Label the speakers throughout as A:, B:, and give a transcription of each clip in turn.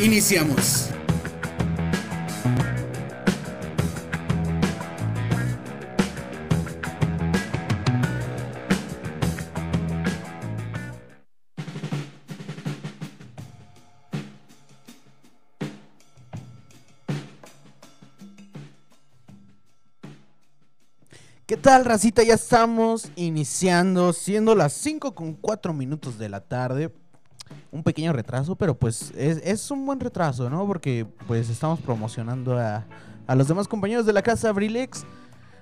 A: Iniciamos. ¿Qué tal, racita? Ya estamos iniciando, siendo las 5 con 4 minutos de la tarde. Un pequeño retraso, pero pues es, es un buen retraso, ¿no? Porque pues estamos promocionando a, a los demás compañeros de la casa Abrilex.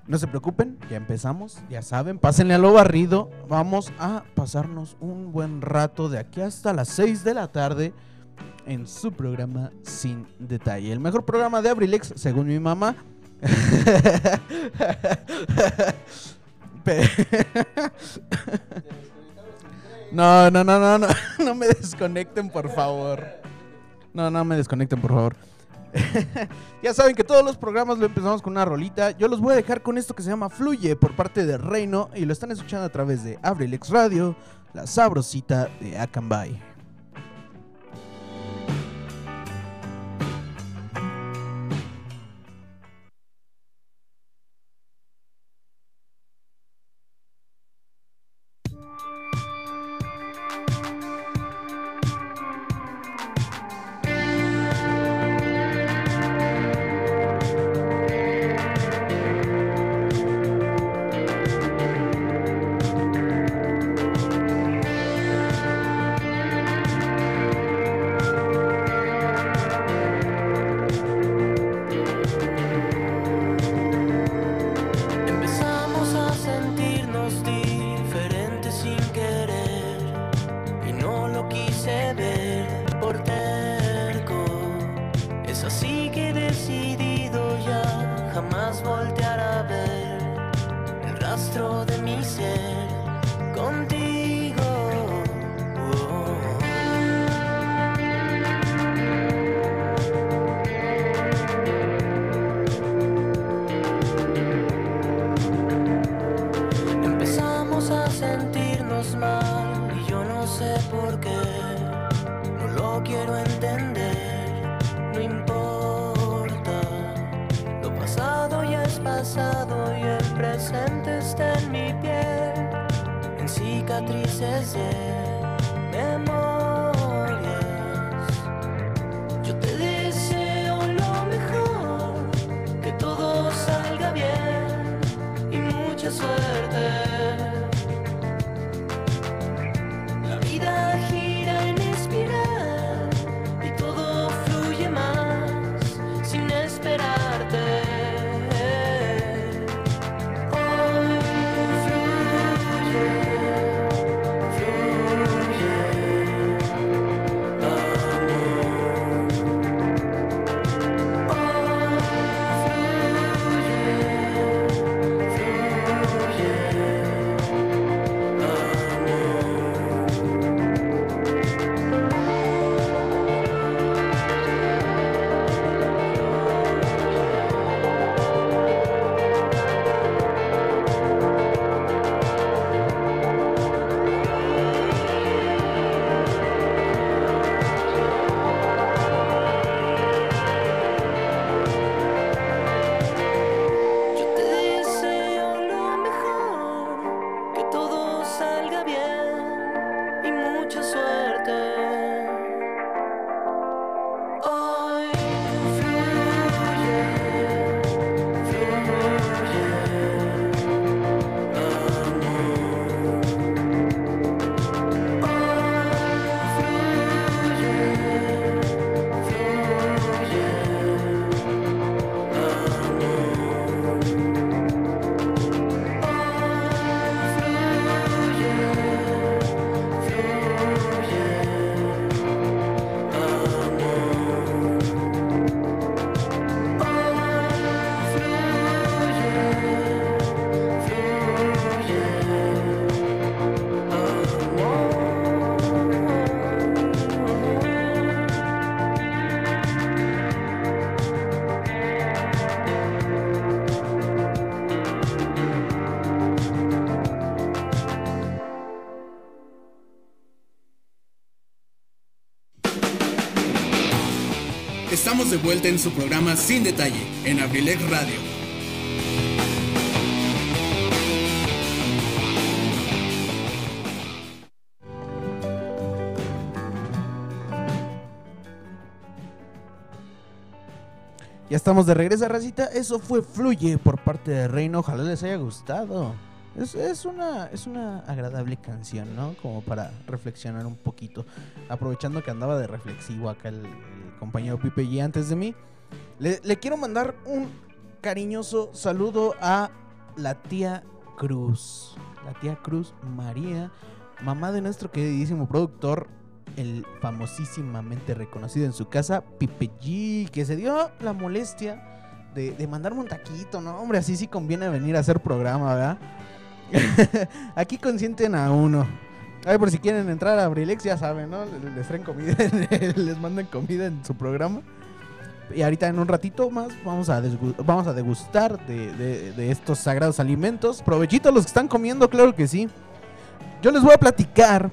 A: No se preocupen, ya empezamos, ya saben, pásenle a lo barrido. Vamos a pasarnos un buen rato de aquí hasta las 6 de la tarde en su programa Sin Detalle. El mejor programa de Abrilex, según mi mamá. No, no, no, no, no, no me desconecten, por favor. No, no me desconecten, por favor. ya saben que todos los programas lo empezamos con una rolita. Yo los voy a dejar con esto que se llama Fluye por parte de Reino y lo están escuchando a través de Abrilex Radio, la sabrosita de Acambay.
B: De
C: vuelta en su programa Sin Detalle, en Abrilec Radio.
A: Ya estamos de regreso, racita. Eso fue Fluye por parte de Reino. Ojalá les haya gustado. Es, es una, es una agradable canción, ¿no? Como para reflexionar un poquito. Aprovechando que andaba de reflexivo acá el, compañero Pipe G antes de mí. Le, quiero mandar un cariñoso saludo a la tía Cruz. La tía Cruz María, mamá de nuestro queridísimo productor, el famosísimamente reconocido en su casa, Pipe G, que se dio la molestia de mandarme un taquito, ¿no? Hombre, así sí conviene venir a hacer programa, ¿verdad? Aquí consienten a uno. A ver, por si quieren entrar a Abrilex, ya saben, ¿no? Les, traen comida, les mandan comida en su programa. Y ahorita en un ratito más vamos a, degustar de, de- de estos sagrados alimentos. Provechito a los que están comiendo, claro que sí. Yo les voy a platicar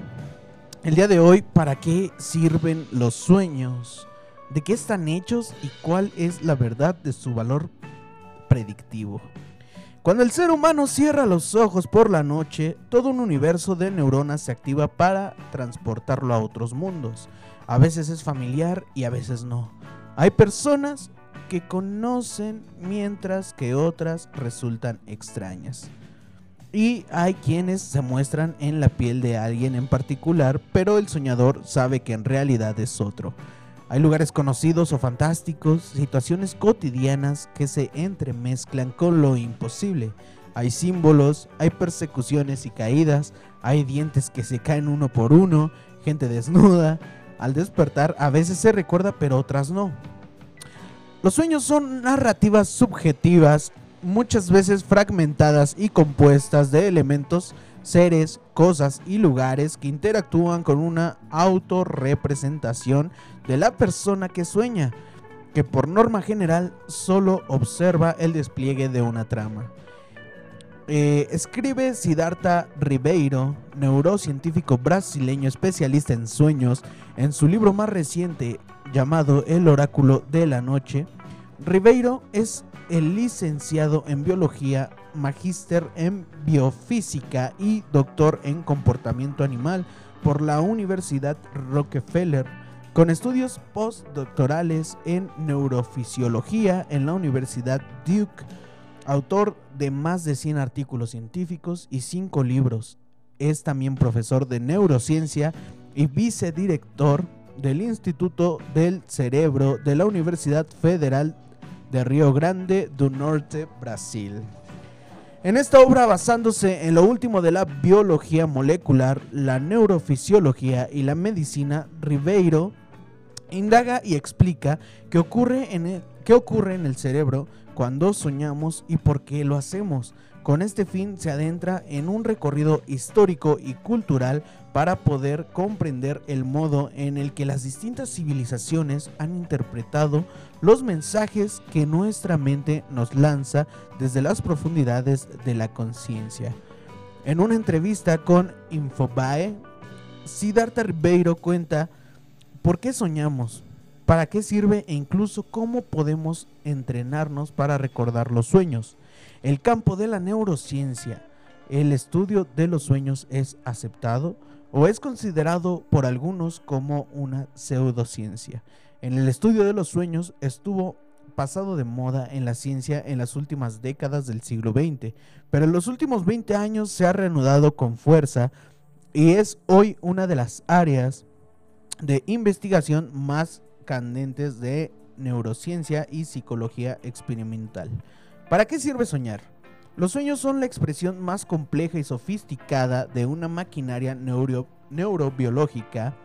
A: el día de hoy para qué sirven los sueños, de qué están hechos y cuál es la verdad de su valor predictivo. Cuando el ser humano cierra los ojos por la noche, todo un universo de neuronas se activa para transportarlo a otros mundos. A veces es familiar y a veces no. Hay personas que conocen mientras que otras resultan extrañas. Y hay quienes se muestran en la piel de alguien en particular, pero el soñador sabe que en realidad es otro. Hay lugares conocidos o fantásticos, situaciones cotidianas que se entremezclan con lo imposible. Hay símbolos, hay persecuciones y caídas, hay dientes que se caen uno por uno, gente desnuda. Al despertar a veces se recuerda pero otras no. Los sueños son narrativas subjetivas, muchas veces fragmentadas y compuestas de elementos, seres, cosas y lugares que interactúan con una autorrepresentación de la persona que sueña, que por norma general solo observa el despliegue de una trama. Eh, escribe Siddhartha Ribeiro, neurocientífico brasileño especialista en sueños, en su libro más reciente llamado El oráculo de la noche. Ribeiro es el licenciado en biología, magíster en biofísica y doctor en comportamiento animal por la Universidad Rockefeller, con estudios postdoctorales en neurofisiología en la Universidad Duke, autor de más de 100 artículos científicos y 5 libros. Es también profesor de neurociencia y vicedirector del Instituto del Cerebro de la Universidad Federal de Río Grande do Norte, Brasil. En esta obra, basándose en lo último de la biología molecular, la neurofisiología y la medicina, Ribeiro indaga y explica qué ocurre en el, qué ocurre en el cerebro cuando soñamos y por qué lo hacemos. Con este fin se adentra en un recorrido histórico y cultural para poder comprender el modo en el que las distintas civilizaciones han interpretado los mensajes que nuestra mente nos lanza desde las profundidades de la conciencia. En una entrevista con Infobae, Siddhartha Ribeiro cuenta por qué soñamos, para qué sirve e incluso cómo podemos entrenarnos para recordar los sueños. El campo de la neurociencia, el estudio de los sueños es aceptado o es considerado por algunos como una pseudociencia. En el estudio de los sueños estuvo pasado de moda en la ciencia en las últimas décadas del siglo XX, pero en los últimos 20 años se ha reanudado con fuerza y es hoy una de las áreas de investigación más candentes de neurociencia y psicología experimental. ¿Para qué sirve soñar? Los sueños son la expresión más compleja y sofisticada de una maquinaria neuro- neurobiológica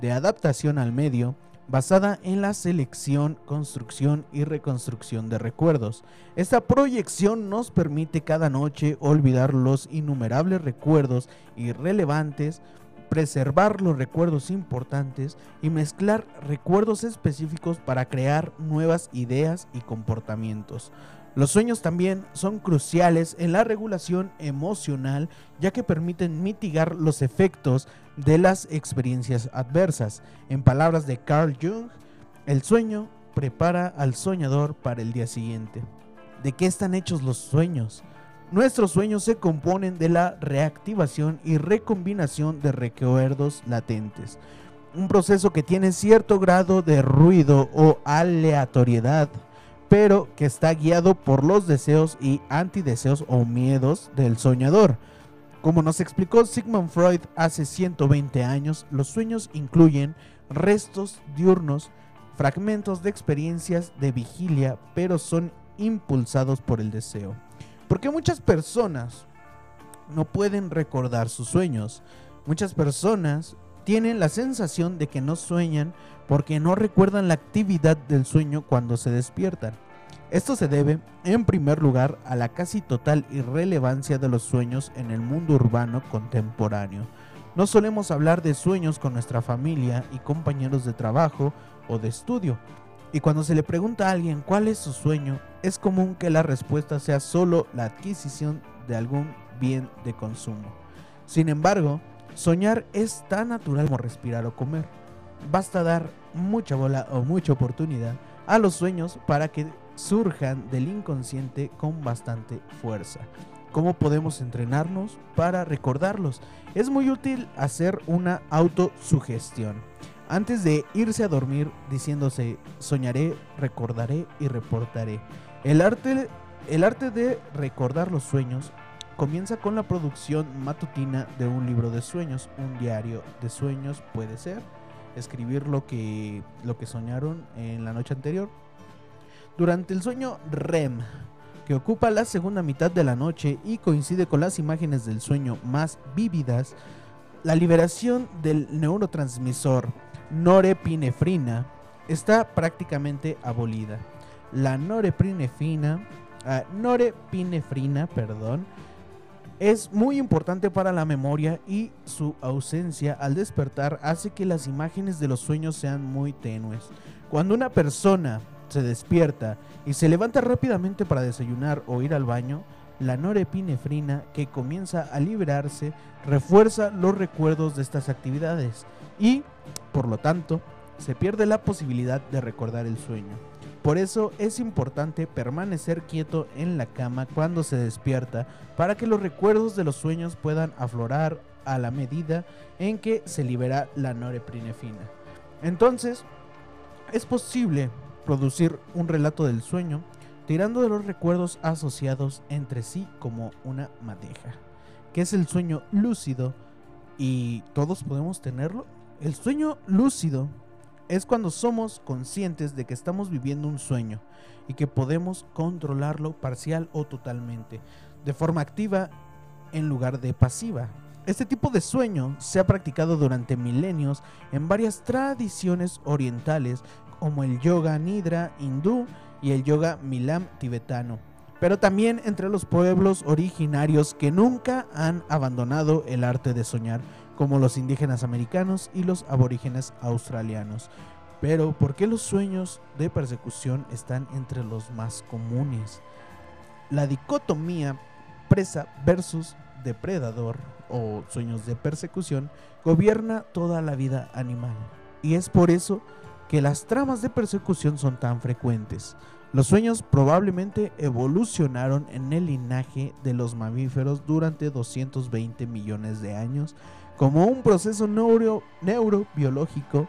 A: de adaptación al medio basada en la selección, construcción y reconstrucción de recuerdos. Esta proyección nos permite cada noche olvidar los innumerables recuerdos irrelevantes, preservar los recuerdos importantes y mezclar recuerdos específicos para crear nuevas ideas y comportamientos. Los sueños también son cruciales en la regulación emocional ya que permiten mitigar los efectos de las experiencias adversas. En palabras de Carl Jung, el sueño prepara al soñador para el día siguiente. ¿De qué están hechos los sueños? Nuestros sueños se componen de la reactivación y recombinación de recuerdos latentes. Un proceso que tiene cierto grado de ruido o aleatoriedad, pero que está guiado por los deseos y antideseos o miedos del soñador. Como nos explicó Sigmund Freud hace 120 años, los sueños incluyen restos diurnos, fragmentos de experiencias de vigilia, pero son impulsados por el deseo. Porque muchas personas no pueden recordar sus sueños. Muchas personas tienen la sensación de que no sueñan porque no recuerdan la actividad del sueño cuando se despiertan. Esto se debe, en primer lugar, a la casi total irrelevancia de los sueños en el mundo urbano contemporáneo. No solemos hablar de sueños con nuestra familia y compañeros de trabajo o de estudio. Y cuando se le pregunta a alguien cuál es su sueño, es común que la respuesta sea solo la adquisición de algún bien de consumo. Sin embargo, soñar es tan natural como respirar o comer. Basta dar mucha bola o mucha oportunidad a los sueños para que surjan del inconsciente con bastante fuerza. ¿Cómo podemos entrenarnos para recordarlos? Es muy útil hacer una autosugestión. Antes de irse a dormir diciéndose soñaré, recordaré y reportaré. El arte, el arte de recordar los sueños comienza con la producción matutina de un libro de sueños, un diario de sueños puede ser, escribir lo que, lo que soñaron en la noche anterior. Durante el sueño REM, que ocupa la segunda mitad de la noche y coincide con las imágenes del sueño más vívidas, la liberación del neurotransmisor norepinefrina está prácticamente abolida. La ah, norepinefrina, perdón, es muy importante para la memoria y su ausencia al despertar hace que las imágenes de los sueños sean muy tenues. Cuando una persona se despierta y se levanta rápidamente para desayunar o ir al baño, la norepinefrina que comienza a liberarse refuerza los recuerdos de estas actividades y, por lo tanto, se pierde la posibilidad de recordar el sueño. Por eso es importante permanecer quieto en la cama cuando se despierta para que los recuerdos de los sueños puedan aflorar a la medida en que se libera la norepinefrina. Entonces, es posible producir un relato del sueño, tirando de los recuerdos asociados entre sí como una madeja, que es el sueño lúcido y todos podemos tenerlo. El sueño lúcido es cuando somos conscientes de que estamos viviendo un sueño y que podemos controlarlo parcial o totalmente, de forma activa en lugar de pasiva. Este tipo de sueño se ha practicado durante milenios en varias tradiciones orientales como el yoga nidra hindú y el yoga milam tibetano, pero también entre los pueblos originarios que nunca han abandonado el arte de soñar, como los indígenas americanos y los aborígenes australianos. Pero, ¿por qué los sueños de persecución están entre los más comunes? La dicotomía presa versus depredador o sueños de persecución gobierna toda la vida animal. Y es por eso que las tramas de persecución son tan frecuentes. Los sueños probablemente evolucionaron en el linaje de los mamíferos durante 220 millones de años como un proceso neuro, neurobiológico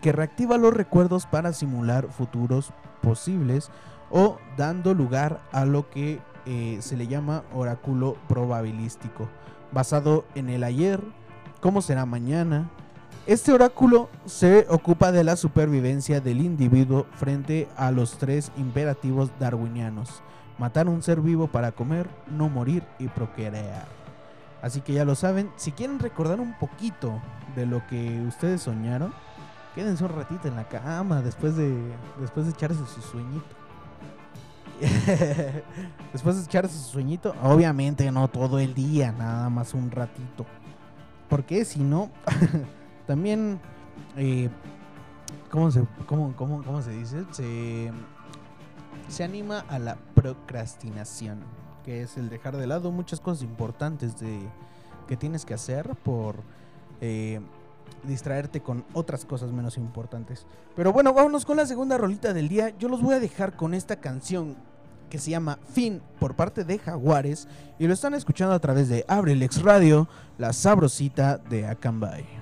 A: que reactiva los recuerdos para simular futuros posibles o dando lugar a lo que eh, se le llama oráculo probabilístico, basado en el ayer, cómo será mañana, este oráculo se ocupa de la supervivencia del individuo frente a los tres imperativos darwinianos. Matar un ser vivo para comer, no morir y procrear. Así que ya lo saben, si quieren recordar un poquito de lo que ustedes soñaron, quédense un ratito en la cama después de, después de echarse su sueñito. después de echarse su sueñito, obviamente no todo el día, nada más un ratito. Porque si no... También, eh, ¿cómo, se, cómo, cómo, cómo se dice? Se, se anima a la procrastinación, que es el dejar de lado muchas cosas importantes de, que tienes que hacer por, eh,
D: distraerte con otras cosas menos importantes. Pero bueno, vámonos con la segunda rolita del día. Yo los voy a dejar con esta canción que se llama Fin por parte de Jaguares y lo están escuchando a través de Abrelex Radio, la sabrosita de Acambay.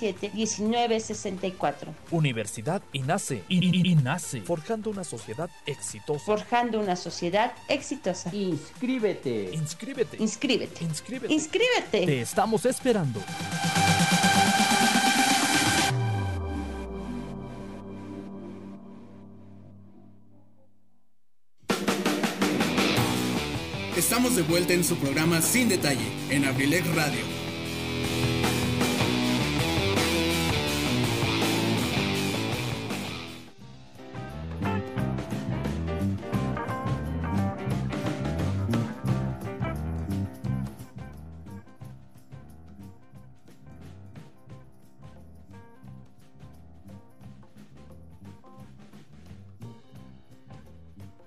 E: 718-127-1964.
F: Universidad INACE. INACE. Forjando una sociedad exitosa.
E: Forjando una sociedad exitosa.
G: Inscríbete.
F: Inscríbete.
E: Inscríbete.
F: Inscríbete.
E: Inscríbete.
F: Te estamos esperando.
C: Estamos de vuelta en su programa Sin Detalle en Abrilec Radio.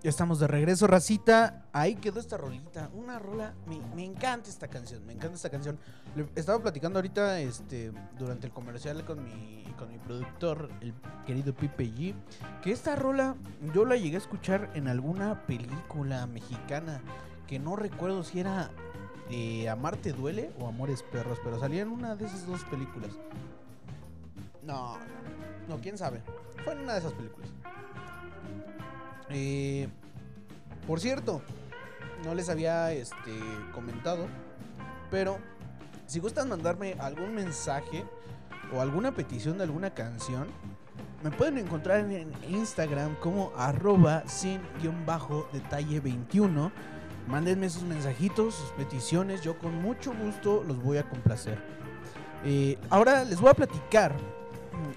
A: Ya estamos de regreso, racita. Ahí quedó esta rolita. Una rola. Me, encanta esta canción. Me encanta esta canción. Estaba platicando ahorita este, durante el comercial con mi, con mi productor, el querido Pipe G. Que esta rola yo la llegué a escuchar en alguna película mexicana. Que no recuerdo si era de Amarte Duele o Amores Perros. Pero salía en una de esas dos películas. No, no, quién sabe. Fue en una de esas películas. Eh, por cierto, no les había este, comentado, pero si gustan mandarme algún mensaje o alguna petición de alguna canción, me pueden encontrar en Instagram como arroba sin guion bajo detalle 21. Mándenme sus mensajitos, sus peticiones, yo con mucho gusto los voy a complacer. Eh, ahora les voy a platicar.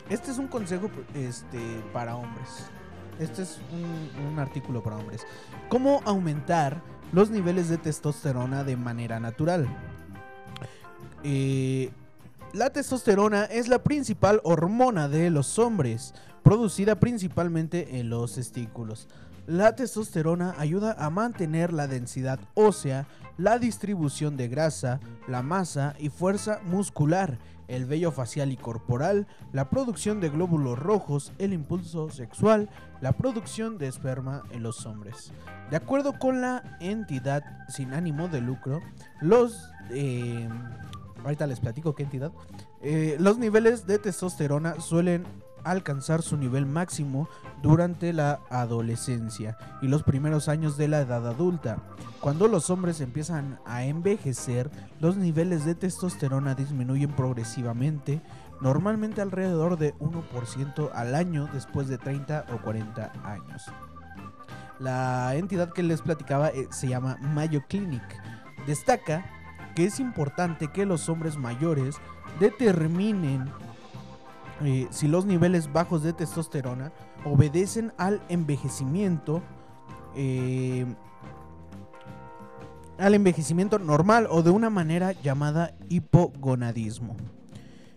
A: Este es un consejo este, para hombres. Este es un, artículo para hombres. ¿Cómo aumentar los niveles de testosterona de manera natural? Eh, la testosterona es la principal hormona de los hombres, producida principalmente en los testículos. La testosterona ayuda a mantener la densidad ósea, la distribución de grasa, la masa y fuerza muscular, el vello facial y corporal, la producción de glóbulos rojos, el impulso sexual, la producción de esperma en los hombres. De acuerdo con la entidad sin ánimo de lucro, los... eh, ahorita les platico qué entidad. eh, los niveles de testosterona suelen alcanzar su nivel máximo durante la adolescencia y los primeros años de la edad adulta. Cuando los hombres empiezan a envejecer, los niveles de testosterona disminuyen progresivamente, normalmente alrededor de 1% al año después de 30 o 40 años. La entidad que les platicaba eh, se llama Mayo Clinic. Destaca que es importante que los hombres mayores determinen eh, si los niveles bajos de testosterona obedecen al envejecimiento eh, al envejecimiento normal o de una manera llamada hipogonadismo.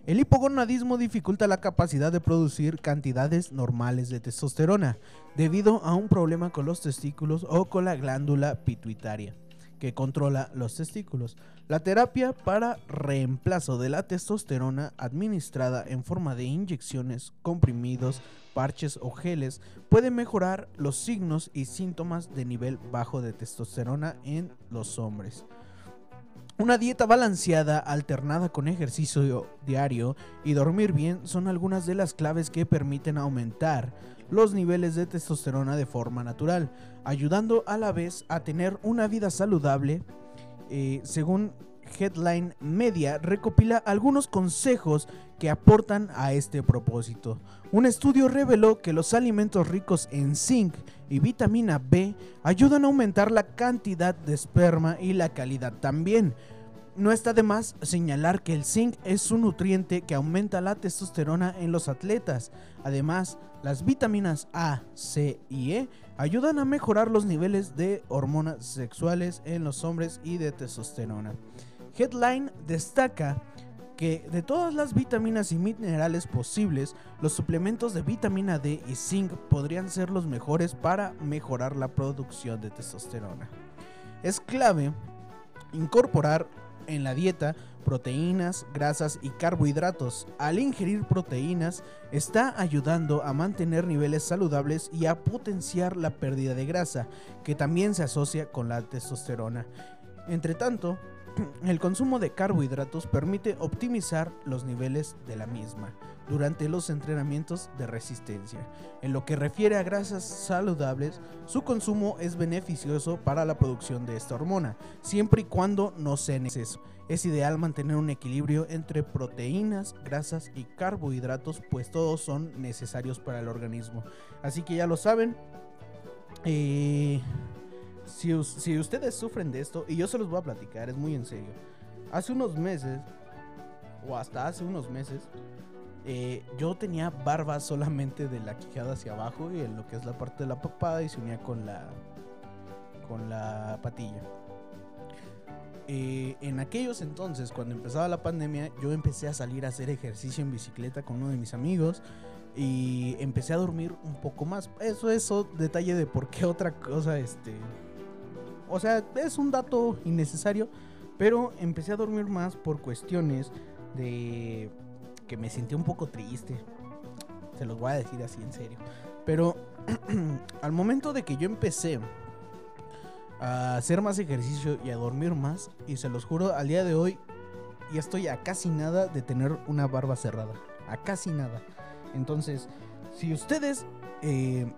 A: El hipogonadismo dificulta la capacidad de producir cantidades normales de testosterona debido a un problema con los testículos o con la glándula pituitaria que controla los testículos. La terapia para reemplazo de la testosterona administrada en forma de inyecciones, comprimidos, parches o geles puede mejorar los signos y síntomas de nivel bajo de testosterona en los hombres. Una dieta balanceada, alternada con ejercicio diario y dormir bien son algunas de las claves que permiten aumentar los niveles de testosterona de forma natural, ayudando a la vez a tener una vida saludable, eh, según Headline Media recopila algunos consejos que aportan a este propósito. Un estudio reveló que los alimentos ricos en zinc y vitamina B ayudan a aumentar la cantidad de esperma y la calidad también. No está de más señalar que el zinc es un nutriente que aumenta la testosterona en los atletas. Además, las vitaminas A, C y E ayudan a mejorar los niveles de hormonas sexuales en los hombres y de testosterona. Headline destaca que de todas las vitaminas y minerales posibles, los suplementos de vitamina D y zinc podrían ser los mejores para mejorar la producción de testosterona. Es clave incorporar en la dieta proteínas, grasas y carbohidratos. Al ingerir proteínas está ayudando a mantener niveles saludables y a potenciar la pérdida de grasa, que también se asocia con la testosterona. Entre tanto, el consumo de carbohidratos permite optimizar los niveles de la misma durante los entrenamientos de resistencia. En lo que refiere a grasas saludables, su consumo es beneficioso para la producción de esta hormona, siempre y cuando no sea en exceso. Es ideal mantener un equilibrio entre proteínas, grasas y carbohidratos, pues todos son necesarios para el organismo. Así que ya lo saben. Eh, si, us- si ustedes sufren de esto, y yo se los voy a platicar, es muy en serio. Hace unos meses, o hasta hace unos meses, eh, yo tenía barba solamente de la quijada hacia abajo y en lo que es la parte de la papada y se unía con la, con la patilla. Eh, en aquellos entonces, cuando empezaba la pandemia, yo empecé a salir a hacer ejercicio en bicicleta con uno de mis amigos y empecé a dormir un poco más. Eso es detalle de por qué otra cosa, este... O sea, es un dato innecesario, pero empecé a dormir más por cuestiones de que me sentí un poco triste. Se los voy a decir así en serio. Pero al momento de que yo empecé a hacer más ejercicio y a dormir más, y se los juro, al día de hoy ya estoy a casi nada de tener una barba cerrada. A casi nada. Entonces, si ustedes eh,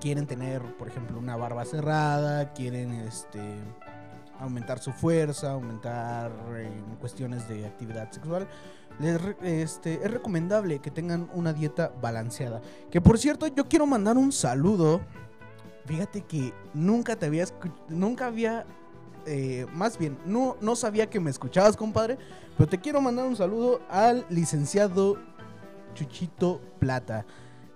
A: quieren tener, por ejemplo, una barba cerrada, quieren este aumentar su fuerza, aumentar eh, en cuestiones de actividad sexual, les este, es recomendable que tengan una dieta balanceada. Que por cierto, yo quiero mandar un saludo. Fíjate que nunca te había nunca había eh, más bien, no, no sabía que me escuchabas, compadre, pero te quiero mandar un saludo al licenciado Chuchito Plata.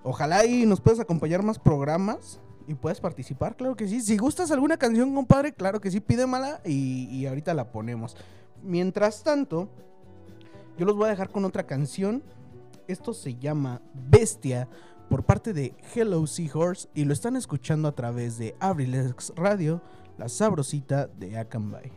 A: Ojalá y nos puedas acompañar más programas y puedas participar, claro que sí. Si gustas alguna canción, compadre, claro que sí, pídemela y, y ahorita la ponemos. Mientras tanto, yo los voy a dejar con otra canción. Esto se llama Bestia por parte de Hello Seahorse y lo están escuchando a través de Abrilex Radio, la sabrosita de Akanbay.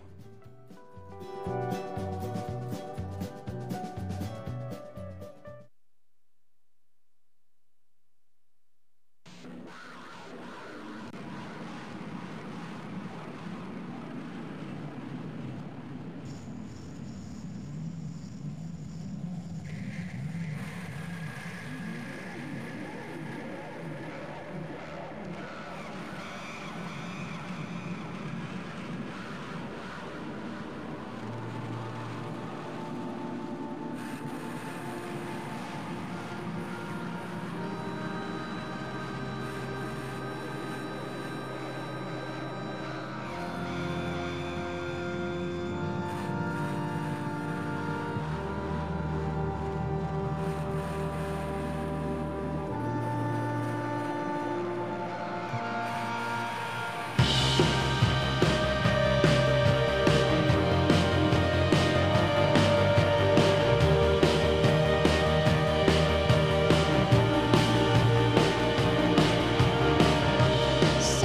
H: So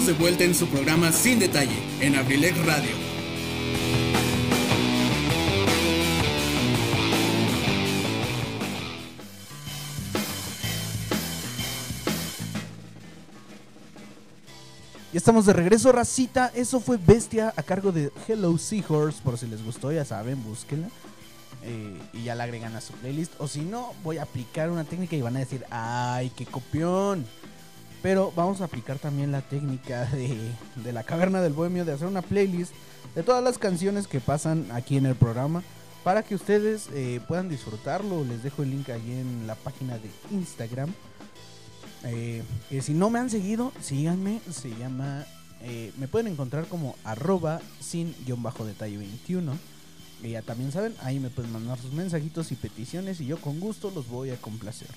C: Estamos de vuelta en su programa Sin Detalle en Abrilec Radio.
A: Ya estamos de regreso, racita. Eso fue Bestia a cargo de Hello Seahorse. Por si les gustó, ya saben, búsquenla. Eh, y ya la agregan a su playlist. O si no, voy a aplicar una técnica y van a decir, ¡ay, qué copión! Pero vamos a aplicar también la técnica de, de la caverna del bohemio de hacer una playlist de todas las canciones que pasan aquí en el programa para que ustedes eh, puedan disfrutarlo. Les dejo el link allí en la página de Instagram. Eh, si no me han seguido, síganme. Se llama. eh, me pueden encontrar como arroba sin guion bajo detalle 21. Y ya también saben, ahí me pueden mandar sus mensajitos y peticiones y yo con gusto los voy a complacer.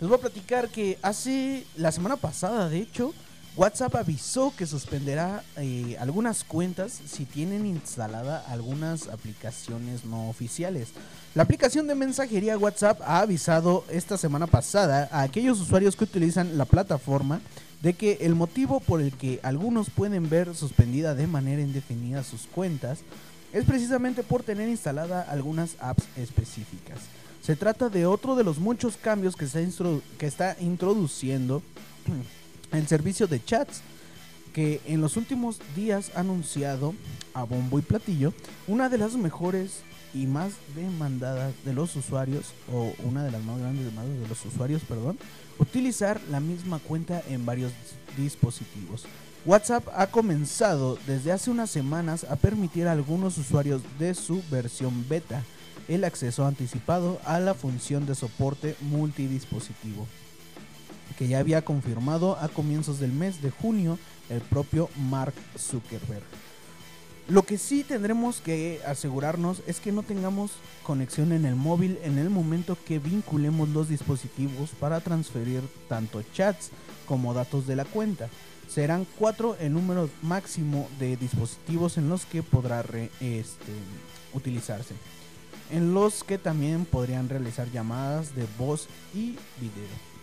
A: Les voy a platicar que hace la semana pasada, de hecho, WhatsApp avisó que suspenderá eh, algunas cuentas si tienen instalada algunas aplicaciones no oficiales. La aplicación de mensajería WhatsApp ha avisado esta semana pasada a aquellos usuarios que utilizan la plataforma de que el motivo por el que algunos pueden ver suspendida de manera indefinida sus cuentas es precisamente por tener instalada algunas apps específicas. Se trata de otro de los muchos cambios que está, que está introduciendo el servicio de chats que en los últimos días ha anunciado a bombo y platillo una de las mejores y más demandadas de los usuarios o una de las más grandes demandas de los usuarios, perdón, utilizar la misma cuenta en varios dispositivos. WhatsApp ha comenzado desde hace unas semanas a permitir a algunos usuarios de su versión beta el acceso anticipado a la función de soporte multidispositivo que ya había confirmado a comienzos del mes de junio el propio Mark Zuckerberg. Lo que sí tendremos que asegurarnos es que no tengamos conexión en el móvil en el momento que vinculemos los dispositivos para transferir tanto chats como datos de la cuenta. Serán cuatro el número máximo de dispositivos en los que podrá este, utilizarse. En los que también podrían realizar llamadas de voz y video.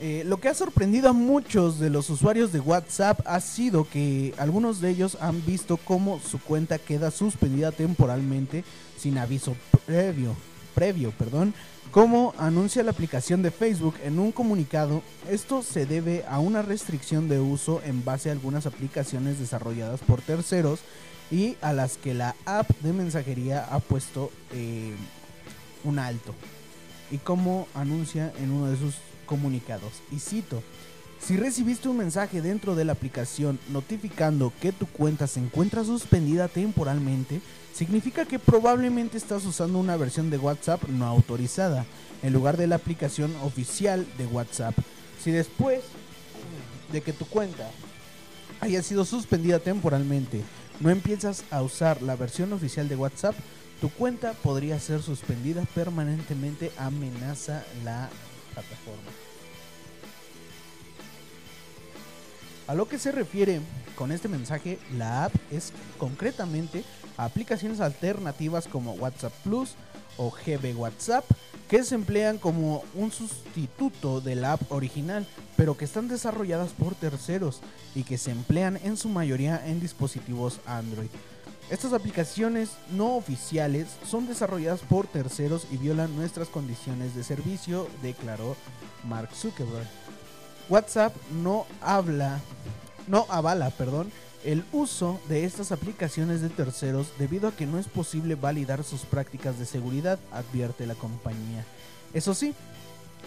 A: Eh, lo que ha sorprendido a muchos de los usuarios de WhatsApp ha sido que algunos de ellos han visto cómo su cuenta queda suspendida temporalmente sin aviso previo, previo, perdón, como anuncia la aplicación de Facebook en un comunicado. Esto se debe a una restricción de uso en base a algunas aplicaciones desarrolladas por terceros y a las que la app de mensajería ha puesto eh, un alto y como anuncia en uno de sus comunicados. Y cito, si recibiste un mensaje dentro de la aplicación notificando que tu cuenta se encuentra suspendida temporalmente, significa que probablemente estás usando una versión de WhatsApp no autorizada en lugar de la aplicación oficial de WhatsApp. Si después de que tu cuenta haya sido suspendida temporalmente, no empiezas a usar la versión oficial de WhatsApp, tu cuenta podría ser suspendida permanentemente, amenaza la plataforma. A lo que se refiere con este mensaje, la app es concretamente aplicaciones alternativas como WhatsApp Plus o GB WhatsApp que se emplean como un sustituto de la app original, pero que están desarrolladas por terceros y que se emplean en su mayoría en dispositivos Android. Estas aplicaciones no oficiales son desarrolladas por terceros y violan nuestras condiciones de servicio, declaró Mark Zuckerberg. WhatsApp no habla, no avala, perdón, el uso de estas aplicaciones de terceros debido a que no es posible validar sus prácticas de seguridad, advierte la compañía. Eso sí,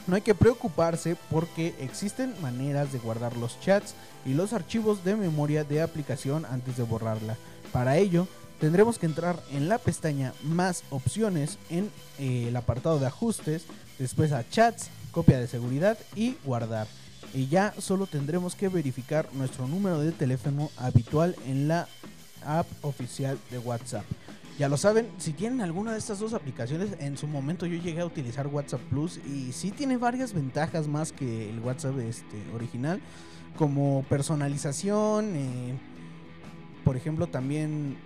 A: no hay que preocuparse porque existen maneras de guardar los chats y los archivos de memoria de aplicación antes de borrarla. Para ello, tendremos que entrar en la pestaña Más opciones en eh, el apartado de ajustes, después a chats, copia de seguridad y guardar. Y ya solo tendremos que verificar nuestro número de teléfono habitual en la app oficial de WhatsApp. Ya lo saben, si tienen alguna de estas dos aplicaciones, en su momento yo llegué a utilizar WhatsApp Plus y sí tiene varias ventajas más que el WhatsApp este, original, como personalización, eh, por ejemplo también,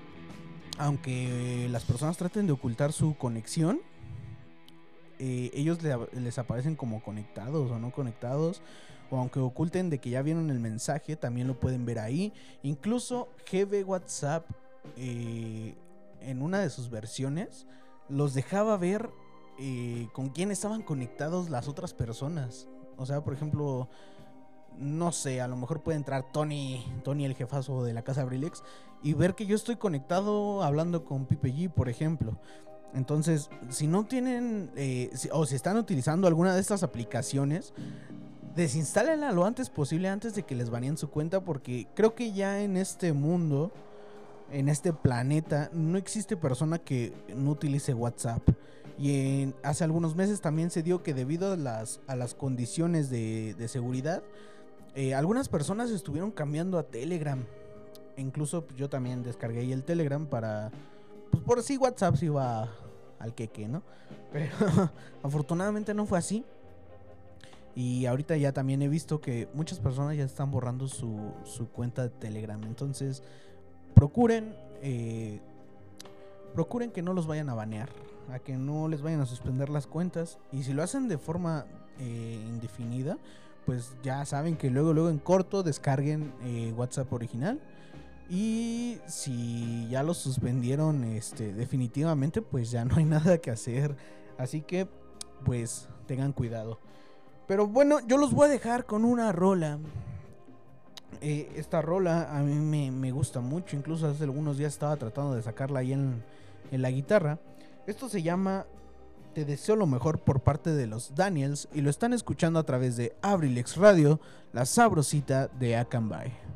A: aunque las personas traten de ocultar su conexión, eh, ellos le- les aparecen como conectados o no conectados. O aunque oculten de que ya vieron el mensaje, también lo pueden ver ahí. Incluso GB WhatsApp, eh, en una de sus versiones, los dejaba ver eh, con quién estaban conectados las otras personas. O sea, por ejemplo, no sé, a lo mejor puede entrar Tony, Tony el jefazo de la casa Abrilex, y ver que yo estoy conectado hablando con Pipe G, por ejemplo. Entonces, si no tienen eh, o si están utilizando alguna de estas aplicaciones, desinstálenla lo antes posible antes de que les baneen su cuenta porque creo que ya en este mundo, en este planeta, no existe persona que no utilice WhatsApp. Y en- hace algunos meses también se dio que debido a las, a las condiciones de, de seguridad, eh, algunas personas estuvieron cambiando a Telegram. Incluso pues, yo también descargué el Telegram para... Pues por si WhatsApp se iba al queque, ¿no? Pero afortunadamente no fue así. Y ahorita ya también he visto que muchas personas ya están borrando su, su cuenta de Telegram. Entonces, procuren, eh, procuren que no los vayan a banear, a que no les vayan a suspender las cuentas. Y si lo hacen de forma eh, indefinida, pues ya saben que luego, luego en corto descarguen eh, WhatsApp original. Y si ya los suspendieron este, definitivamente, pues ya no hay nada que hacer. Así que, pues, tengan cuidado. Pero bueno, yo los voy a dejar con una rola. Eh, esta rola a mí me, me gusta mucho. Incluso hace algunos días estaba tratando de sacarla ahí en, en la guitarra. Esto se llama Te deseo lo mejor por parte de los Daniels. Y lo están escuchando a través de Abrilex Radio, la sabrosita de Akanbay.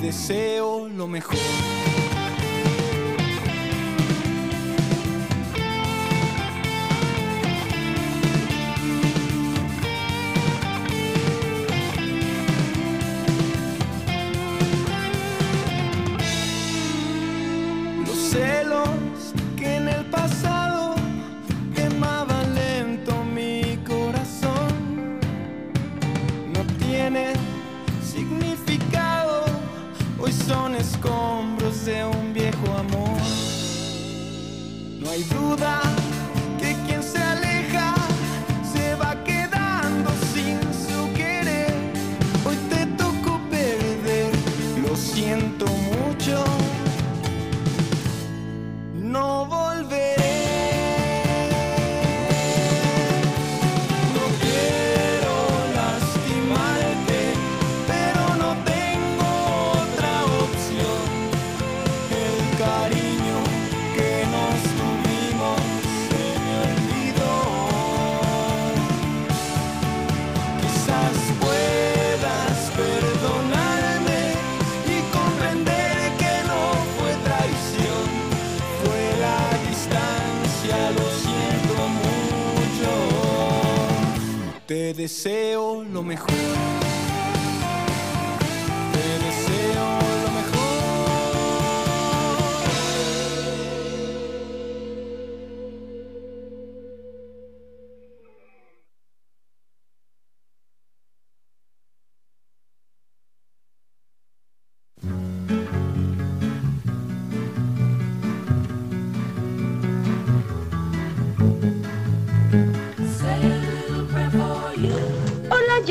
D: Deseo lo mejor. Deseo lo mejor.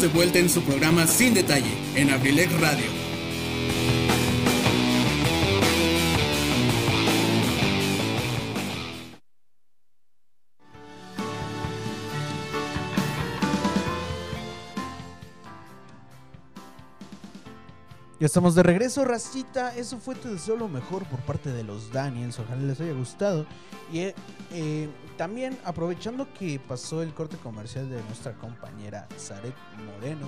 C: De vuelta en su programa Sin Detalle en Abrilec Radio.
A: Ya estamos de regreso, racita. Eso fue Te deseo lo mejor por parte de los Daniels. Ojalá les haya gustado. Y eh, eh, también aprovechando que pasó el corte comercial de nuestra compañera Zaret Moreno.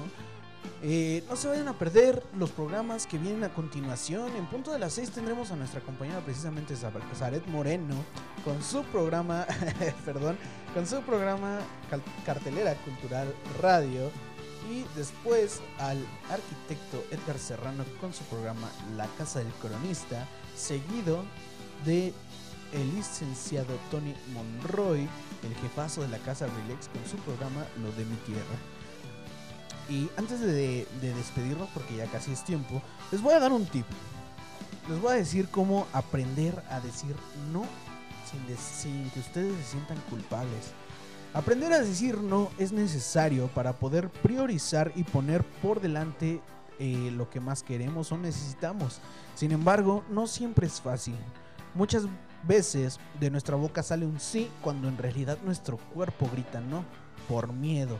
A: eh, no se vayan a perder los programas que vienen a continuación. En punto de las 6 tendremos a nuestra compañera precisamente Za- Zaret Moreno con su programa, perdón, con su programa Cartelera Cultural Radio. Y después al arquitecto Edgar Serrano con su programa La Casa del Cronista, seguido de el licenciado Tony Monroy, el jefazo de la Casa Relax con su programa Lo de mi Tierra. Y antes de, de despedirnos, porque ya casi es tiempo, les voy a dar un tip. Les voy a decir cómo aprender a decir no sin que ustedes se sientan culpables. Aprender a decir no es necesario para poder priorizar y poner por delante eh, lo que más queremos o necesitamos. Sin embargo, no siempre es fácil. Muchas veces de nuestra boca sale un sí cuando en realidad nuestro cuerpo grita no por miedo.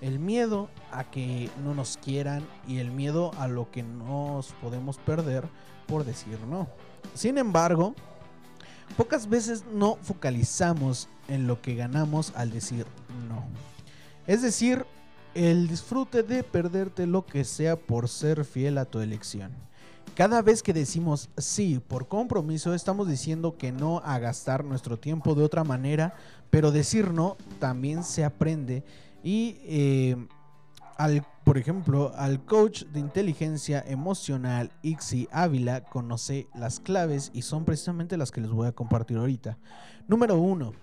A: El miedo a que no nos quieran y el miedo a lo que nos podemos perder por decir no. Sin embargo, pocas veces no focalizamos en lo que ganamos al decir no. Es decir, el disfrute de perderte lo que sea por ser fiel a tu elección. Cada vez que decimos sí por compromiso, estamos diciendo que no a gastar nuestro tiempo de otra manera, pero decir no también se aprende y eh, al, por ejemplo, al coach de inteligencia emocional Ixi Ávila conoce las claves y son precisamente las que les voy a compartir ahorita. Número uno,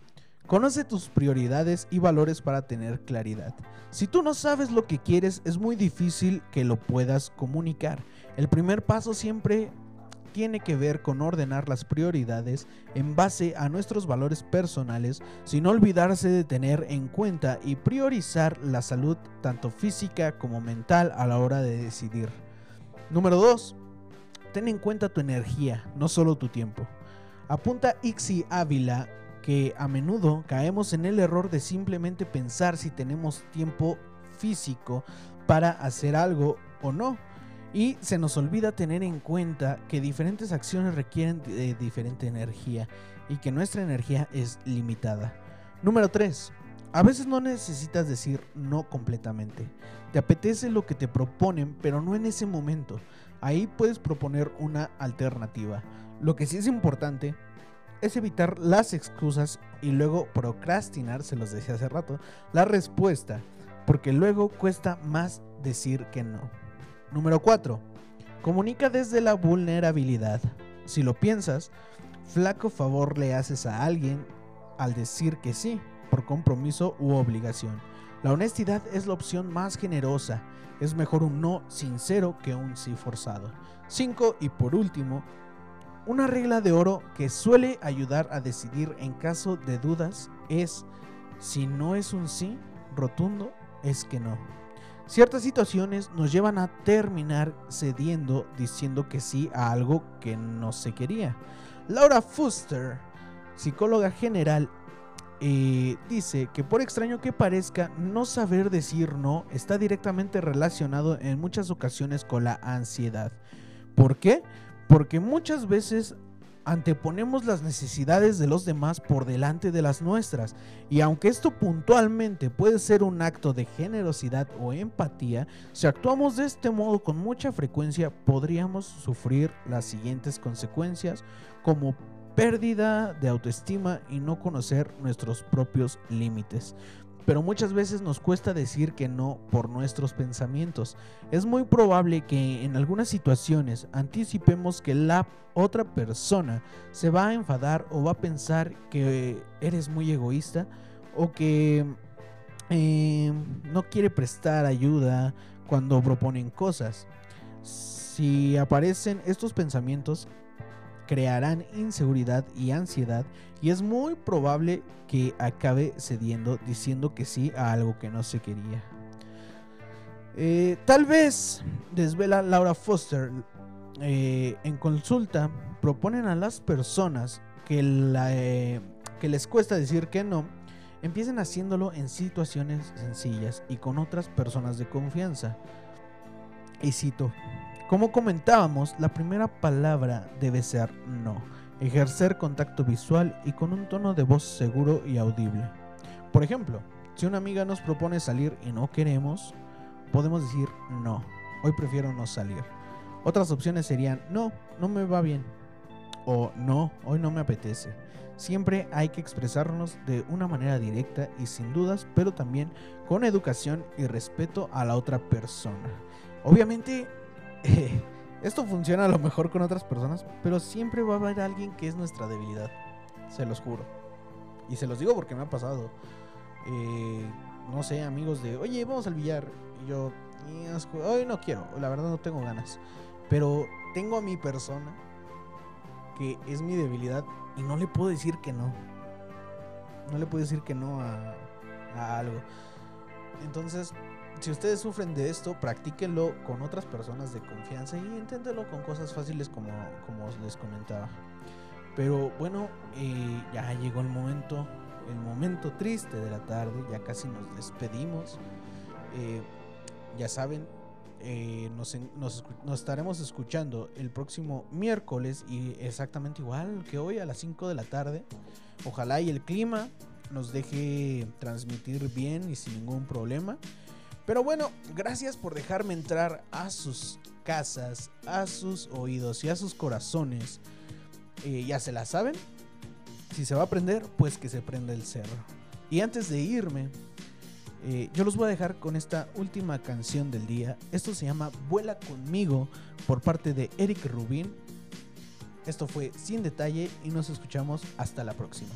A: Conoce tus prioridades y valores para tener claridad. Si tú no sabes lo que quieres, es muy difícil que lo puedas comunicar. El primer paso siempre tiene que ver con ordenar las prioridades en base a nuestros valores personales, sin olvidarse de tener en cuenta y priorizar la salud tanto física como mental a la hora de decidir. Número 2. Ten en cuenta tu energía, no solo tu tiempo. Apunta Ixi Ávila que a menudo caemos en el error de simplemente pensar si tenemos tiempo físico para hacer algo o no. Y se nos olvida tener en cuenta que diferentes acciones requieren de diferente energía y que nuestra energía es limitada. Número 3. A veces no necesitas decir no completamente. Te apetece lo que te proponen, pero no en ese momento. Ahí puedes proponer una alternativa. Lo que sí es importante es evitar las excusas y luego procrastinar, se los decía hace rato, la respuesta, porque luego cuesta más decir que no. Número 4. Comunica desde la vulnerabilidad. Si lo piensas, flaco favor le haces a alguien al decir que sí, por compromiso u obligación. La honestidad es la opción más generosa. Es mejor un no sincero que un sí forzado. 5. Y por último, una regla de oro que suele ayudar a decidir en caso de dudas es, si no es un sí rotundo, es que no. Ciertas situaciones nos llevan a terminar cediendo diciendo que sí a algo que no se quería. Laura Fuster, psicóloga general, eh, dice que por extraño que parezca, no saber decir no está directamente relacionado en muchas ocasiones con la ansiedad. ¿Por qué? Porque muchas veces anteponemos las necesidades de los demás por delante de las nuestras. Y aunque esto puntualmente puede ser un acto de generosidad o empatía, si actuamos de este modo con mucha frecuencia podríamos sufrir las siguientes consecuencias como pérdida de autoestima y no conocer nuestros propios límites pero muchas veces nos cuesta decir que no por nuestros pensamientos. Es muy probable que en algunas situaciones anticipemos que la otra persona se va a enfadar o va a pensar que eres muy egoísta o que eh, no quiere prestar ayuda cuando proponen cosas. Si aparecen estos pensamientos, crearán inseguridad y ansiedad y es muy probable que acabe cediendo diciendo que sí a algo que no se quería. Eh, tal vez, desvela Laura Foster, eh, en consulta proponen a las personas que, eh, que les cuesta decir que no, empiecen haciéndolo en situaciones sencillas y con otras personas de confianza. Y cito, como comentábamos, la primera palabra debe ser no. Ejercer contacto visual y con un tono de voz seguro y audible. Por ejemplo, si una amiga nos propone salir y no queremos, podemos decir no. Hoy prefiero no salir. Otras opciones serían no, no me va bien. O no, hoy no me apetece. Siempre hay que expresarnos de una manera directa y sin dudas, pero también con educación y respeto a la otra persona. Obviamente esto funciona a lo mejor con otras personas, pero siempre va a haber alguien que es nuestra debilidad. Se los juro. Y se los digo porque me ha pasado. Eh, no sé, amigos de, oye, vamos al billar. Y yo, hoy no quiero, la verdad no tengo ganas. Pero tengo a mi persona que es mi debilidad y no le puedo decir que no. No le puedo decir que no a, a algo. Entonces, si ustedes sufren de esto, practíquenlo con otras personas de confianza y inténtenlo con cosas fáciles como, como les comentaba. Pero bueno, eh, ya llegó el momento, el momento triste de la tarde, ya casi nos despedimos. Eh, ya saben, eh, nos, nos, estaremos escuchando el próximo miércoles y exactamente igual que hoy a las 5 de la tarde. Ojalá y el clima nos deje transmitir bien y sin ningún problema. Pero bueno, gracias por dejarme entrar a sus casas, a sus oídos y a sus corazones. Eh, ya se la saben. Si se va a prender, pues que se prenda el cerro. Y antes de irme, eh, yo los voy a dejar con esta última canción del día. Esto se llama Vuela conmigo por parte de Eric Rubin. Esto fue Sin Detalle y nos escuchamos hasta la próxima.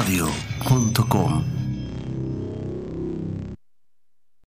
H: abrilexradio.com